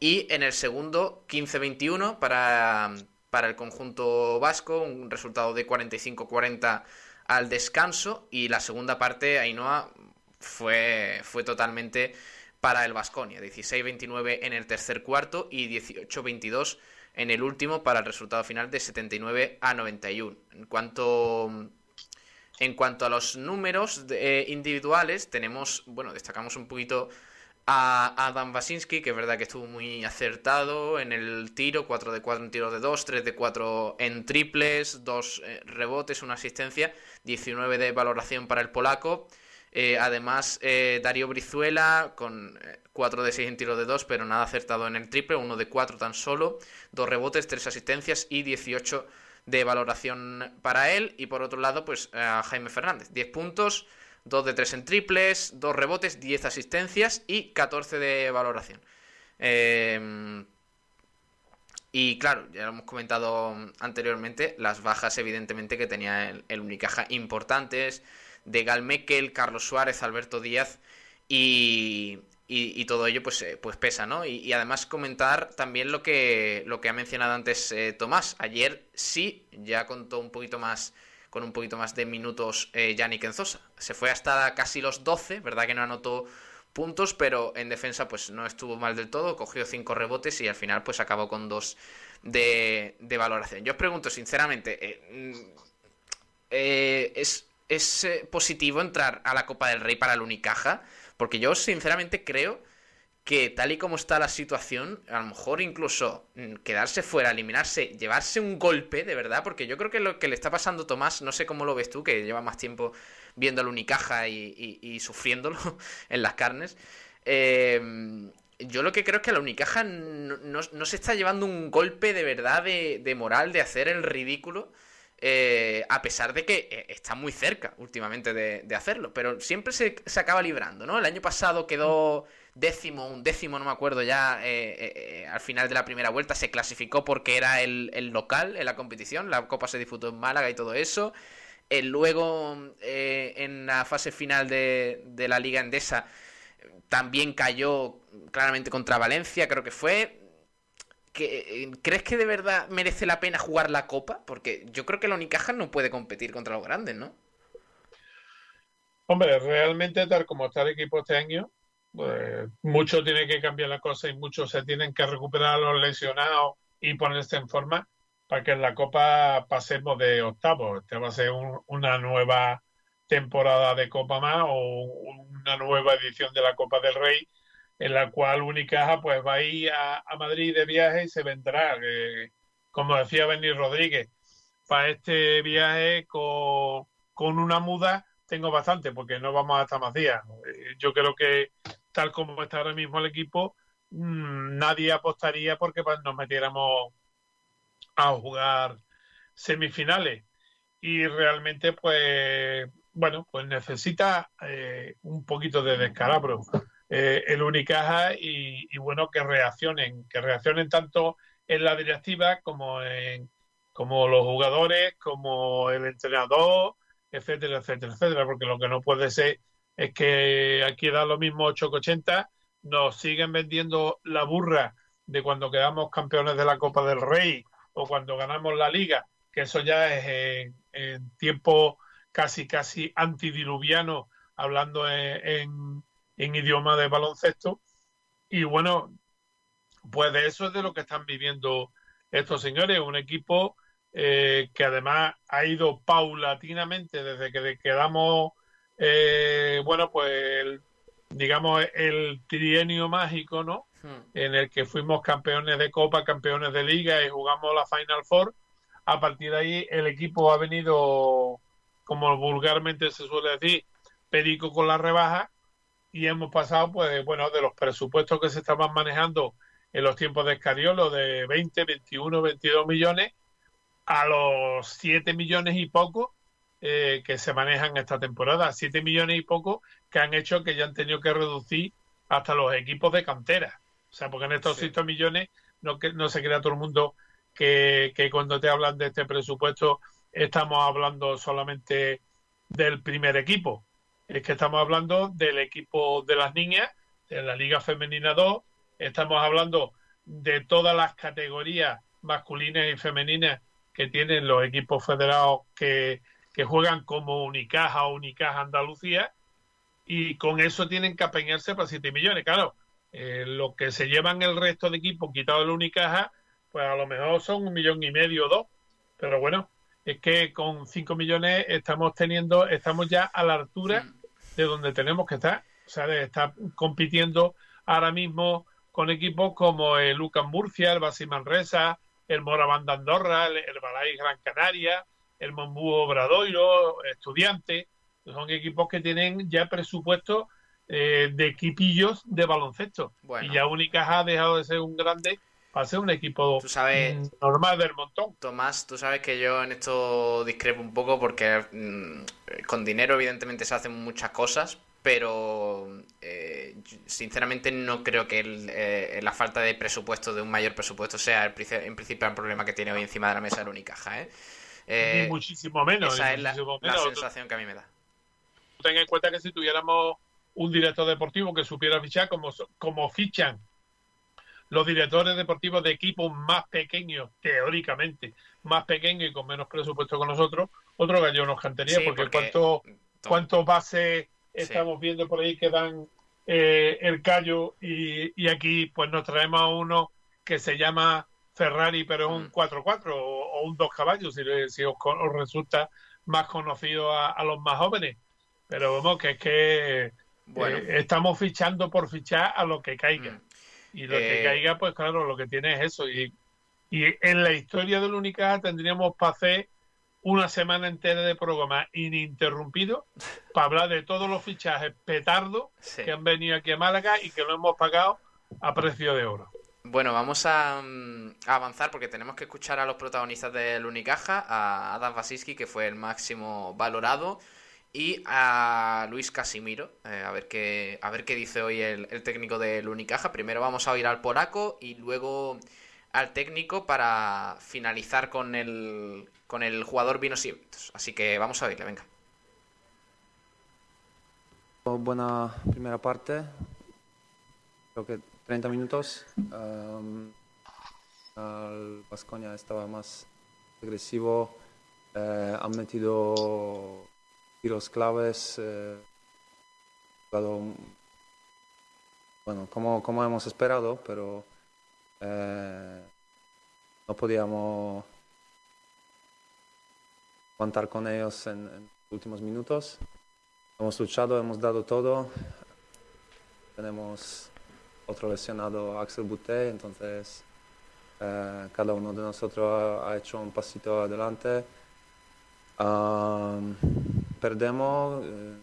y en el segundo 15-21 para, para el conjunto vasco, un resultado de 45-40 al descanso y la segunda parte, Ainhoa, fue, fue totalmente para el Vasconia, 16-29 en el tercer cuarto y 18-22 en el último para el resultado final de 79 a 91. En cuanto en cuanto a los números eh, individuales, tenemos, bueno, destacamos un poquito a Adam Basinski, que es verdad que estuvo muy acertado en el tiro, 4 de 4 en tiro de 2, 3 de 4 en triples, 2 eh, rebotes, una asistencia, 19 de valoración para el polaco. Eh, además, eh, Darío Brizuela con 4 de 6 en tiro de 2, pero nada acertado en el triple, 1 de 4 tan solo, 2 rebotes, 3 asistencias y 18 de valoración para él. Y por otro lado, pues a Jaime Fernández, 10 puntos, 2 de 3 en triples, 2 rebotes, 10 asistencias y 14 de valoración. Eh, y claro, ya lo hemos comentado anteriormente, las bajas evidentemente que tenía el, Unicaja importantes de Gal Mekel, Carlos Suárez, Alberto Díaz y, y, todo ello pues, eh, pues pesa, ¿no? Y, además comentar también lo que, lo que ha mencionado antes eh, Tomás. Ayer sí, ya contó un poquito más con un poquito más de minutos eh, Yannick Enzosa. Se fue hasta casi los 12, verdad que no anotó puntos, pero en defensa pues no estuvo mal del todo, cogió 5 rebotes y al final pues acabó con 2 de, valoración. Yo os pregunto sinceramente, eh, mm, eh, ¿es, ¿es positivo entrar a la Copa del Rey para el Unicaja? Porque yo sinceramente creo que tal y como está la situación, a lo mejor incluso mm, quedarse fuera, eliminarse, llevarse un golpe, de verdad, porque yo creo que lo que le está pasando a Tomás, no sé cómo lo ves tú, que lleva más tiempo viendo al Unicaja y, sufriéndolo en las carnes. Eh, yo lo que creo es que la Unicaja no, se está llevando un golpe de verdad de, moral, de hacer el ridículo. Eh, a pesar de que eh, está muy cerca últimamente de, hacerlo, pero siempre se, acaba librando, ¿no? El año pasado quedó décimo, un décimo, no me acuerdo ya, eh, eh, eh, al final de la primera vuelta se clasificó porque era el, local en la competición, la Copa se disputó en Málaga y todo eso. luego, en la fase final de, la Liga Endesa, también cayó claramente contra Valencia, creo que fue. ¿Crees que de verdad merece la pena jugar la Copa? Porque yo creo que la Unicaja no puede competir contra los grandes, ¿no? Hombre, realmente tal como está el equipo este año, pues, mucho tiene que cambiar la cosa y muchos se tienen que recuperar los lesionados y ponerse en forma para que en la Copa pasemos de octavos. Esta va a ser una nueva temporada de Copa más o una nueva edición de la Copa del Rey en la cual Unicaja pues va a ir a, Madrid de viaje y se vendrá, como decía Benny Rodríguez, para este viaje con, con una muda tengo bastante porque no vamos hasta más días. Yo creo que tal como está ahora mismo el equipo, mm, nadie apostaría porque pues, nos metiéramos a jugar semifinales. Y realmente, pues, bueno, pues necesita eh, un poquito de descalabro. eh, el Unicaja y, bueno, que reaccionen, que reaccionen tanto en la directiva como en como los jugadores, como el entrenador, etcétera, etcétera, etcétera, porque lo que no puede ser es que aquí da lo mismo 8,80, nos siguen vendiendo la burra de cuando quedamos campeones de la Copa del Rey o cuando ganamos la Liga, que eso ya es en, tiempo casi, casi antidiluviano, hablando en, en idioma de baloncesto. Y bueno, pues de eso es de lo que están viviendo estos señores, un equipo eh, que además ha ido paulatinamente desde que quedamos, eh, bueno, pues digamos el trienio mágico, ¿no? Hmm. En el que fuimos campeones de Copa, campeones de Liga y jugamos la Final Four. A partir de ahí el equipo ha venido, como vulgarmente se suele decir, perico con la rebaja y hemos pasado, pues, bueno, de los presupuestos que se estaban manejando en los tiempos de Escariolo de 20, 21, 22 millones a los 7 millones y poco eh, que se manejan esta temporada. 7 millones y poco que han hecho que ya han tenido que reducir hasta los equipos de cantera. O sea, porque en estos 7 millones no, que, no se crea todo el mundo que, que cuando te hablan de este presupuesto estamos hablando solamente del primer equipo. Es que estamos hablando del equipo de las niñas, de la Liga Femenina 2, estamos hablando de todas las categorías masculinas y femeninas que tienen los equipos federados que, juegan como Unicaja o Unicaja Andalucía y con eso tienen que apeñarse para 7 millones. Claro, eh, lo que se llevan el resto de equipos quitado el Unicaja, pues a lo mejor son un millón y medio o dos. Pero bueno, es que con 5 millones estamos teniendo, estamos ya a la altura de donde tenemos que estar. O sea, de estar compitiendo ahora mismo con equipos como el Lucas Murcia, el Basi Manresa, el Moraván Andorra, el, el Gran Canaria, el Mombú Obradoiro, Estudiantes, son equipos que tienen ya presupuesto eh, de equipillos de baloncesto. Y ya Unicaja ha dejado de ser un grande para ser un equipo sabes, normal del montón. Tomás, tú sabes que yo en esto discrepo un poco porque mm, con dinero evidentemente se hacen muchas cosas, pero eh, sinceramente no creo que eh, la falta de presupuesto, de un mayor presupuesto, sea el, en principio el problema que tiene hoy encima de la mesa el Unicaja. ¿eh? Eh muchísimo menos. Esa es la, sensación que a mí me da. Ten en cuenta que si tuviéramos un director deportivo que supiera fichar como, como fichan los directores deportivos de equipos más pequeños, teóricamente, más pequeños y con menos presupuesto que nosotros, otro gallo nos cantaría, porque, cuánto, cuántos bases estamos viendo por ahí que dan eh, el callo y, aquí pues nos traemos a uno que se llama Ferrari pero es un 4x4 mm. o, un dos caballos si, si os, resulta más conocido a, los más jóvenes pero vemos que es que bueno. Eh, estamos fichando por fichar a lo que caiga mm. y lo que eh, caiga pues claro lo que tiene es eso y, y en la historia del Unicaja tendríamos para hacer una semana entera de programa ininterrumpido para hablar de todos los fichajes petardos que han venido aquí a Málaga y que lo hemos pagado a precio de oro. Bueno, vamos a, mm, avanzar porque tenemos que escuchar a los protagonistas del Unicaja, a Adam Basiski, que fue el máximo valorado, y a Luis Casimiro, eh, a, ver qué, a ver qué dice hoy el, técnico del Unicaja. Primero vamos a oír al polaco y luego al técnico para finalizar con el, con el jugador Vinos y Así que vamos a verle, venga. Buena primera parte, creo que 30 minutos. Um, el Vasconia estaba más agresivo, eh, han metido tiros claves, eh, bueno, como, como hemos esperado, pero eh, no podíamos contar con ellos en, los últimos minutos. Hemos luchado, hemos dado todo. Tenemos otro lesionado, Axel Butte, entonces eh, cada uno de nosotros ha, hecho un pasito adelante. perdemos, eh,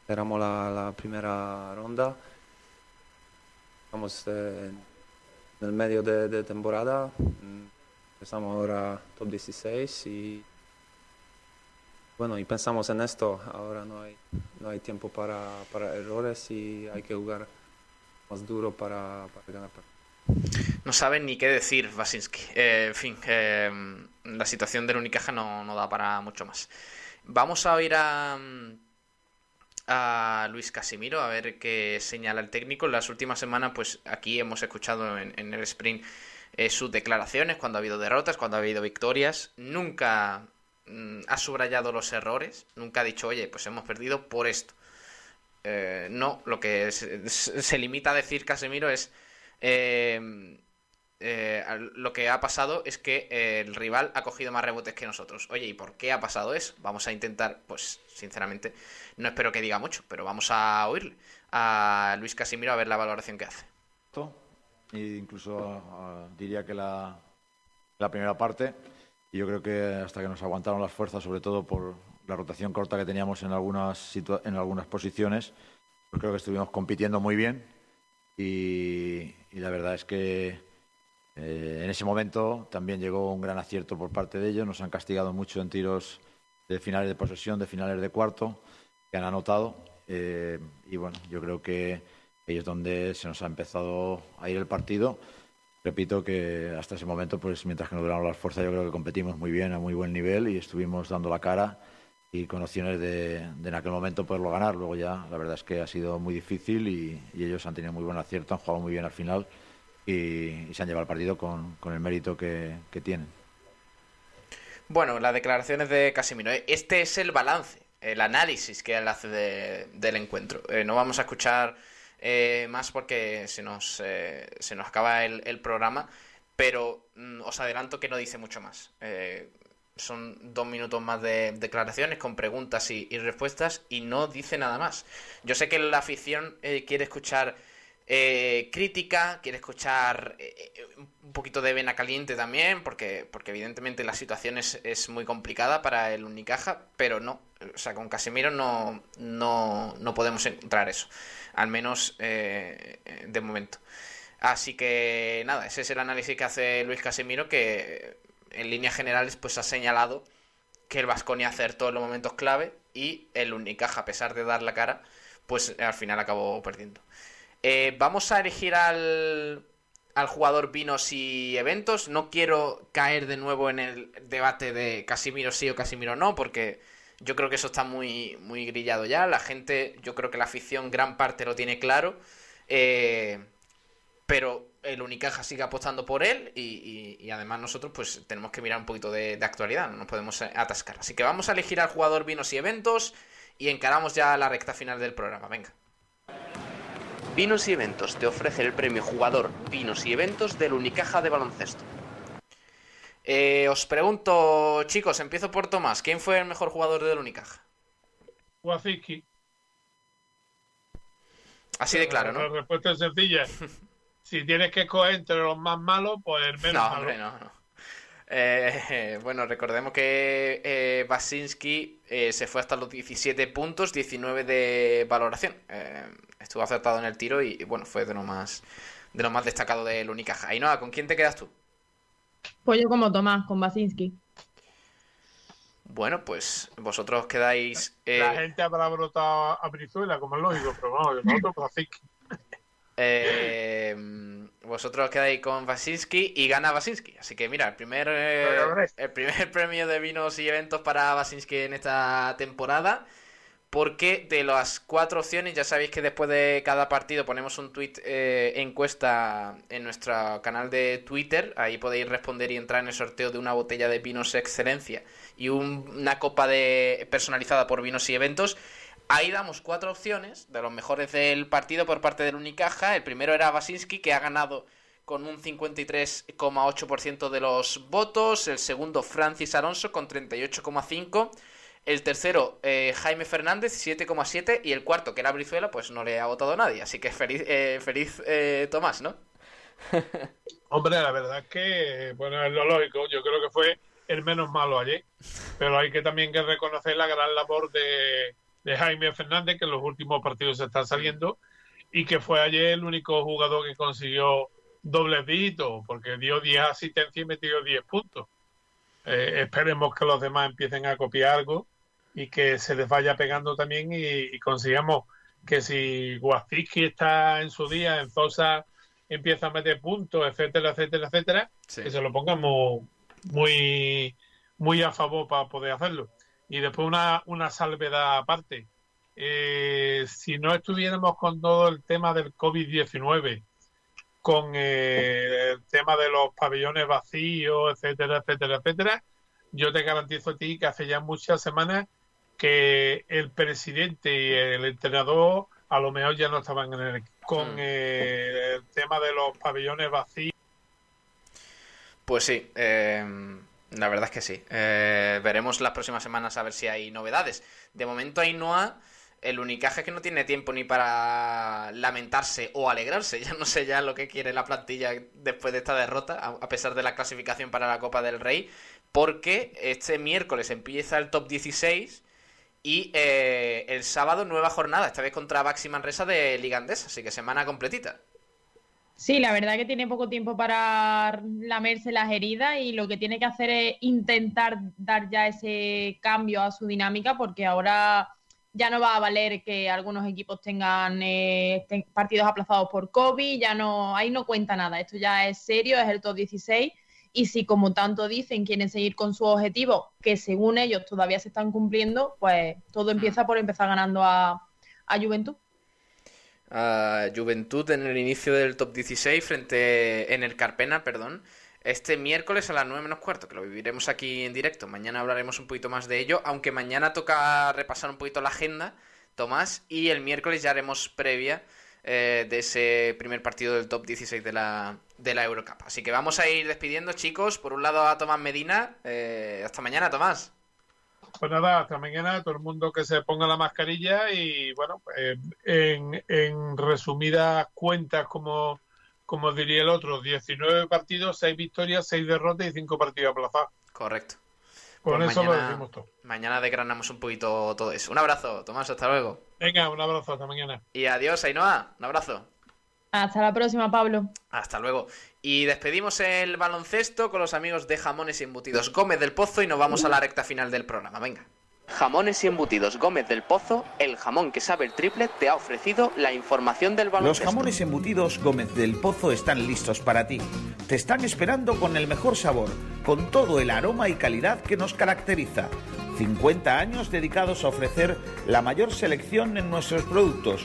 esperamos la, primera ronda. Estamos eh, en el medio de, de temporada. Estamos ahora top 16 y bueno, y pensamos en esto. Ahora no hay, no hay tiempo para, para errores y hay que jugar más duro para, para ganar. No saben ni qué decir, Basinski. Eh, en fin, eh, la situación del Unicaja no, no da para mucho más. Vamos a oír a, a Luis Casimiro a ver qué señala el técnico. En las últimas semanas, pues aquí hemos escuchado en, en el sprint eh, sus declaraciones cuando ha habido derrotas, cuando ha habido victorias. Nunca mm, ha subrayado los errores, nunca ha dicho, oye, pues hemos perdido por esto. Eh, no, lo que se, limita a decir Casemiro es eh, eh, lo que ha pasado es que el rival ha cogido más rebotes que nosotros. Oye, ¿y por qué ha pasado eso? Vamos a intentar, pues sinceramente, no espero que diga mucho, pero vamos a oírle a Luis Casimiro a ver la valoración que hace. E incluso uh, diría que la primera parte, y yo creo que hasta que nos aguantaron las fuerzas, sobre todo por la rotación corta que teníamos en algunas, en algunas posiciones, pues creo que estuvimos compitiendo muy bien y, y la verdad es que eh, en ese momento también llegó un gran acierto por parte de ellos. Nos han castigado mucho en tiros de finales de posesión, de finales de cuarto, que han anotado. Eh, y bueno, yo creo que ahí es donde se nos ha empezado a ir el partido. Repito que hasta ese momento, pues mientras que nos duraron las fuerzas, yo creo que competimos muy bien, a muy buen nivel y estuvimos dando la cara y con opciones de, de en aquel momento poderlo ganar. Luego ya, la verdad es que ha sido muy difícil y, y ellos han tenido muy buen acierto, han jugado muy bien al final y, y se han llevado el partido con, con el mérito que, que, tienen. Bueno, las declaraciones de Casimiro. ¿eh? Este es el balance, el análisis que él hace de, del encuentro. Eh, no vamos a escuchar eh, más porque se nos, eh, se nos acaba el, el programa, pero mm, os adelanto que no dice mucho más. Eh, son dos minutos más de declaraciones con preguntas y, respuestas y no dice nada más. Yo sé que la afición eh, quiere escuchar eh, crítica, quiere escuchar eh, un poquito de vena caliente también, porque, porque evidentemente la situación es, es, muy complicada para el Unicaja, pero no, o sea, con Casemiro no, no, no podemos encontrar eso, al menos eh, de momento. Así que nada, ese es el análisis que hace Luis Casemiro, que en líneas generales pues ha señalado que el Vasconia acertó en los momentos clave y el Unicaja, a pesar de dar la cara, pues al final acabó perdiendo. Eh, vamos a elegir al, al jugador vinos y eventos. No quiero caer de nuevo en el debate de Casimiro sí o Casimiro no, porque yo creo que eso está muy, muy grillado ya. La gente, yo creo que la afición gran parte lo tiene claro. Eh, pero el Unicaja sigue apostando por él y, además nosotros pues tenemos que mirar un poquito de, de, actualidad, no nos podemos atascar. Así que vamos a elegir al jugador vinos y eventos y encaramos ya la recta final del programa. Venga. Vinos y Eventos te ofrece el premio Jugador Vinos y Eventos del Unicaja de baloncesto. Eh, os pregunto, chicos, empiezo por Tomás. ¿Quién fue el mejor jugador del Unicaja? Waziski. Así de claro, ¿no? La respuesta es sencilla. si tienes que escoger entre los más malos, pues el menos no, malo. Hombre, no, no. Eh, bueno, recordemos que eh, Basinski eh, se fue hasta los 17 puntos, 19 de valoración. Estuvo acertado en el tiro y, y, bueno, fue de lo más de lo más destacado del Unicaja. Ainhoa, ¿con quién te quedas tú? Pues yo como Tomás, con Basinski. Bueno, pues vosotros quedáis. Eh... La gente habrá brotado a Brizuela, como es lógico, pero vamos, nosotros Basinski. Eh, vosotros quedáis con Basinski y gana Basinski. Así que mira, el primer, eh, el primer premio de vinos y eventos para Basinski en esta temporada. Porque de las cuatro opciones, ya sabéis que después de cada partido ponemos un tweet eh, encuesta en nuestro canal de Twitter. Ahí podéis responder y entrar en el sorteo de una botella de vinos excelencia y un, una copa de personalizada por vinos y eventos. Ahí damos cuatro opciones de los mejores del partido por parte del Unicaja. El primero era Basinski, que ha ganado con un 53,8% de los votos. El segundo, Francis Alonso, con 38,5%. El tercero, eh, Jaime Fernández, 7,7. Y el cuarto, que era Brizuela, pues no le ha votado nadie. Así que feliz, eh, feliz eh, Tomás, ¿no? Hombre, la verdad es que, bueno, es lo lógico. Yo creo que fue el menos malo ayer. Pero hay que también que reconocer la gran labor de de Jaime Fernández, que en los últimos partidos se están saliendo, y que fue ayer el único jugador que consiguió doble dígito, porque dio 10 asistencias y metió 10 puntos. Eh, esperemos que los demás empiecen a copiar algo y que se les vaya pegando también y, consigamos que si Guaziski está en su día, en Zosa empieza a meter puntos, etcétera, etcétera, etcétera, que se lo pongamos muy, muy a favor para poder hacerlo. Y después una, una salvedad aparte. Eh, si no estuviéramos con todo el tema del COVID-19, con eh, el tema de los pabellones vacíos, etcétera, etcétera, etcétera, yo te garantizo a ti que hace ya muchas semanas que el presidente y el entrenador a lo mejor ya no estaban en el, con eh, el tema de los pabellones vacíos. Pues sí, eh, la verdad es que sí. Eh, veremos las próximas semanas a ver si hay novedades. De momento Ainhoa, el unicaje es que no tiene tiempo ni para lamentarse o alegrarse. Ya no sé ya lo que quiere la plantilla después de esta derrota, a pesar de la clasificación para la Copa del Rey, porque este miércoles empieza el top 16 y eh, el sábado nueva jornada, esta vez contra Baxi Manresa de Ligandés, así que semana completita. Sí, la verdad que tiene poco tiempo para lamerse las heridas y lo que tiene que hacer es intentar dar ya ese cambio a su dinámica porque ahora ya no va a valer que algunos equipos tengan eh, partidos aplazados por COVID, ya no, ahí no cuenta nada, esto ya es serio, es el top 16 y si como tanto dicen quieren seguir con su objetivo, que según ellos todavía se están cumpliendo, pues todo empieza por empezar ganando a, a Juventud. A Juventud en el inicio del top 16 frente en el Carpena, perdón. Este miércoles a las 9 menos cuarto, que lo viviremos aquí en directo. Mañana hablaremos un poquito más de ello, aunque mañana toca repasar un poquito la agenda, Tomás, y el miércoles ya haremos previa eh, de ese primer partido del top 16 de la, de la Eurocup. Así que vamos a ir despidiendo, chicos. Por un lado a Tomás Medina. Eh, hasta mañana, Tomás. Pues nada, hasta mañana. Todo el mundo que se ponga la mascarilla y, bueno, eh, en, en resumidas cuentas, como, como diría el otro, 19 partidos, 6 victorias, 6 derrotas y 5 partidos aplazados. Correcto. Con pues eso lo decimos todo. Mañana desgranamos un poquito todo eso. Un abrazo, Tomás, hasta luego. Venga, un abrazo, hasta mañana. Y adiós, Ainhoa, un abrazo. Hasta la próxima, Pablo. Hasta luego. Y despedimos el baloncesto con los amigos de Jamones y Embutidos Gómez del Pozo y nos vamos a la recta final del programa. Venga. Jamones y Embutidos Gómez del Pozo, el jamón que sabe el triple, te ha ofrecido la información del baloncesto. Los jamones embutidos Gómez del Pozo están listos para ti. Te están esperando con el mejor sabor, con todo el aroma y calidad que nos caracteriza. 50 años dedicados a ofrecer la mayor selección en nuestros productos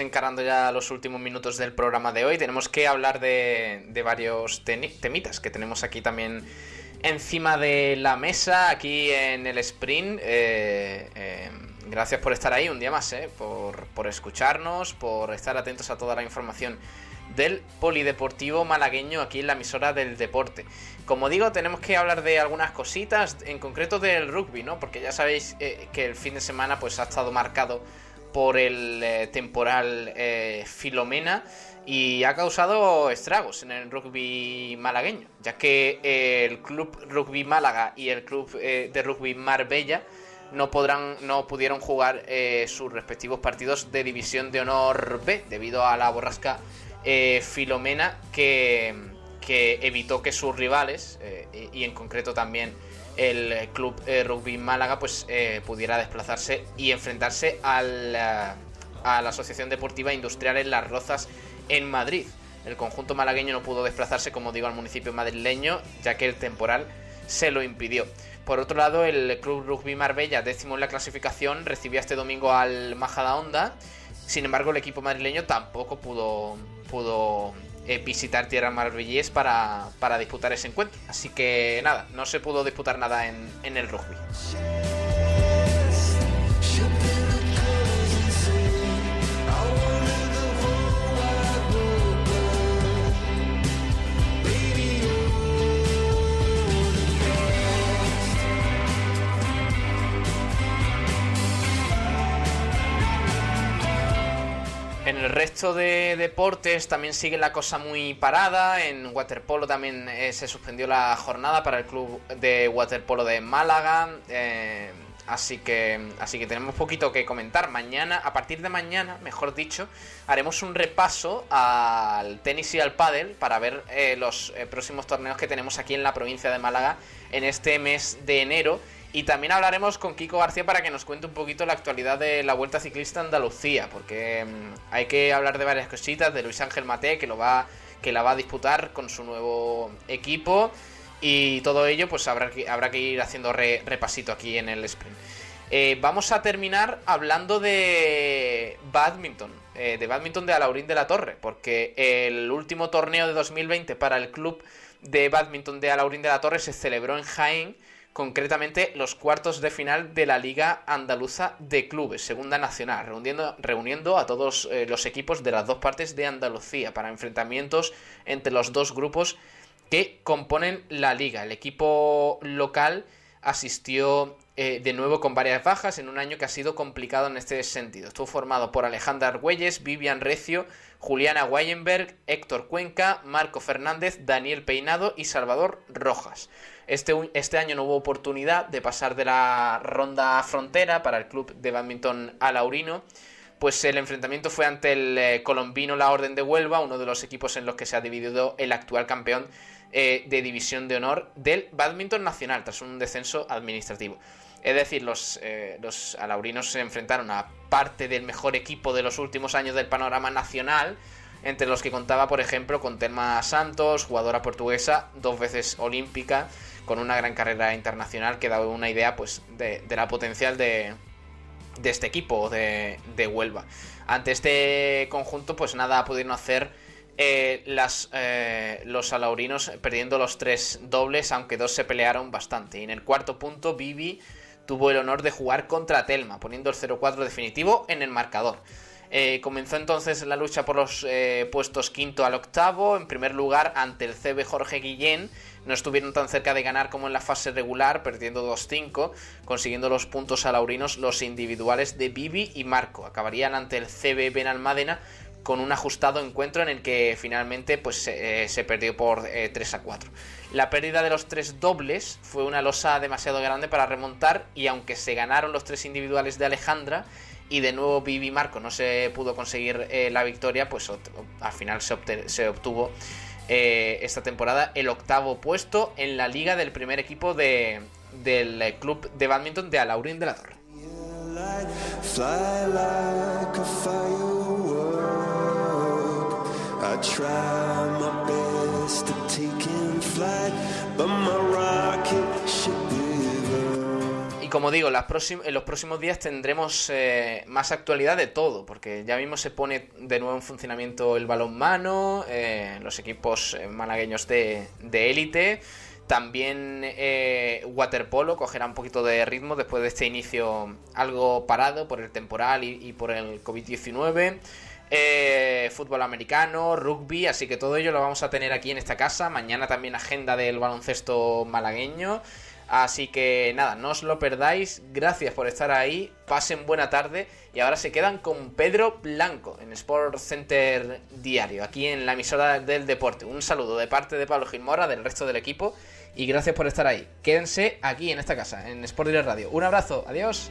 Encarando ya los últimos minutos del programa de hoy. Tenemos que hablar de, varios temitas que tenemos aquí también encima de la mesa, aquí en el sprint. Eh, eh, gracias por estar ahí un día más, eh, por, por escucharnos, por estar atentos a toda la información del polideportivo malagueño aquí en la emisora del deporte. Como digo, tenemos que hablar de algunas cositas, en concreto del rugby, ¿no? Porque ya sabéis que el fin de semana pues ha estado marcado por el eh, temporal eh, Filomena y ha causado estragos en el rugby malagueño, ya que eh, el club rugby Málaga y el club de rugby Marbella no podrán, no pudieron jugar sus respectivos partidos de División de Honor B debido a la borrasca Filomena que, que, evitó que sus rivales y, en concreto también el club rugby Málaga pues pudiera desplazarse y enfrentarse al, a la Asociación Deportiva Industrial en Las Rozas en Madrid. El conjunto malagueño no pudo desplazarse, como digo, al municipio madrileño, ya que el temporal se lo impidió. Por otro lado, el Club Rugby Marbella, décimo en la clasificación, recibía este domingo al Majadahonda. Sin embargo, el equipo madrileño tampoco pudo, pudo eh, visitar tierra marbellíes para, para, disputar ese encuentro. Así que nada, no se pudo disputar nada en, en el rugby. En el resto de deportes también sigue la cosa muy parada. En waterpolo también eh, se suspendió la jornada para el club de waterpolo de Málaga. Eh, así que, así que tenemos poquito que comentar. Mañana, a partir de mañana, mejor dicho, haremos un repaso al tenis y al pádel para ver eh, los próximos torneos que tenemos aquí en la provincia de Málaga en este mes de enero y también hablaremos con Kiko García para que nos cuente un poquito la actualidad de la Vuelta Ciclista Andalucía, porque mm, hay que hablar de varias cositas, de Luis Ángel Mate, que, lo va, que la va a disputar con su nuevo equipo, y todo ello pues habrá que, habrá que ir haciendo repasito aquí en el sprint. Eh, vamos a terminar hablando de badminton, eh, de badminton de Alaurín de la Torre, porque el último torneo de 2020 para el club de badminton de Alaurín de la Torre se celebró en Jaén, concretamente los cuartos de final de la Liga Andaluza de Clubes, Segunda Nacional, reuniendo, reuniendo a todos eh, los equipos de las dos partes de Andalucía para enfrentamientos entre los dos grupos que componen la liga. El equipo local asistió eh, de nuevo con varias bajas en un año que ha sido complicado en este sentido. Estuvo formado por Alejandra Argüelles, Vivian Recio, Juliana Weyenberg, Héctor Cuenca, Marco Fernández, Daniel Peinado y Salvador Rojas. Este, este, año no hubo oportunidad de pasar de la ronda frontera para el club de badminton alaurino, pues el enfrentamiento fue ante el eh, colombino La Orden de Huelva, uno de los equipos en los que se ha dividido el actual campeón eh, de división de honor del badminton nacional, tras un descenso administrativo. Es decir, los, eh, los alaurinos se enfrentaron a parte del mejor equipo de los últimos años del panorama nacional, entre los que contaba, por ejemplo, con Telma Santos, jugadora portuguesa, dos veces olímpica, con una gran carrera internacional que da una idea pues de, la potencial de, este equipo de, de, Huelva. Ante este conjunto, pues nada pudieron hacer eh, eh, los alaurinos perdiendo los tres dobles, aunque dos se pelearon bastante. Y en el cuarto punto, Vivi tuvo el honor de jugar contra Telma, poniendo el 0-4 definitivo en el marcador. Eh, comenzó entonces la lucha por los puestos quinto al octavo, en primer lugar ante el CB Jorge Guillén, no estuvieron tan cerca de ganar como en la fase regular, perdiendo 2-5, consiguiendo los puntos a laurinos los individuales de Bibi y Marco. Acabarían ante el CB Benalmádena con un ajustado encuentro en el que finalmente pues, se eh, perdió por 3 eh, a 4. La pérdida de los tres dobles fue una losa demasiado grande para remontar y aunque se ganaron los tres individuales de Alejandra y de nuevo y Marco no se pudo conseguir eh, la victoria, pues al final se, obtuvo eh, esta temporada el octavo puesto en la liga del primer equipo de, del club de badminton de Alaurín de la Torre. Como digo, en los próximos días tendremos eh, más actualidad de todo, porque ya mismo se pone de nuevo en funcionamiento el balonmano, eh, los equipos eh, malagueños de élite. también Waterpolo cogerá un poquito de ritmo después de este inicio algo parado por el temporal y, por el COVID-19. fútbol americano, rugby, así que todo ello lo vamos a tener aquí en esta casa. Mañana también agenda del baloncesto malagueño. Así que nada, no os lo perdáis. Gracias por estar ahí. Pasen buena tarde. Y ahora se quedan con Pedro Blanco en Sport Center Diario, aquí en la emisora del deporte. Un saludo de parte de Pablo Gilmora, del resto del equipo. y gracias por estar ahí. Quédense aquí en esta casa, en Sport Direct Radio. Un abrazo, adiós.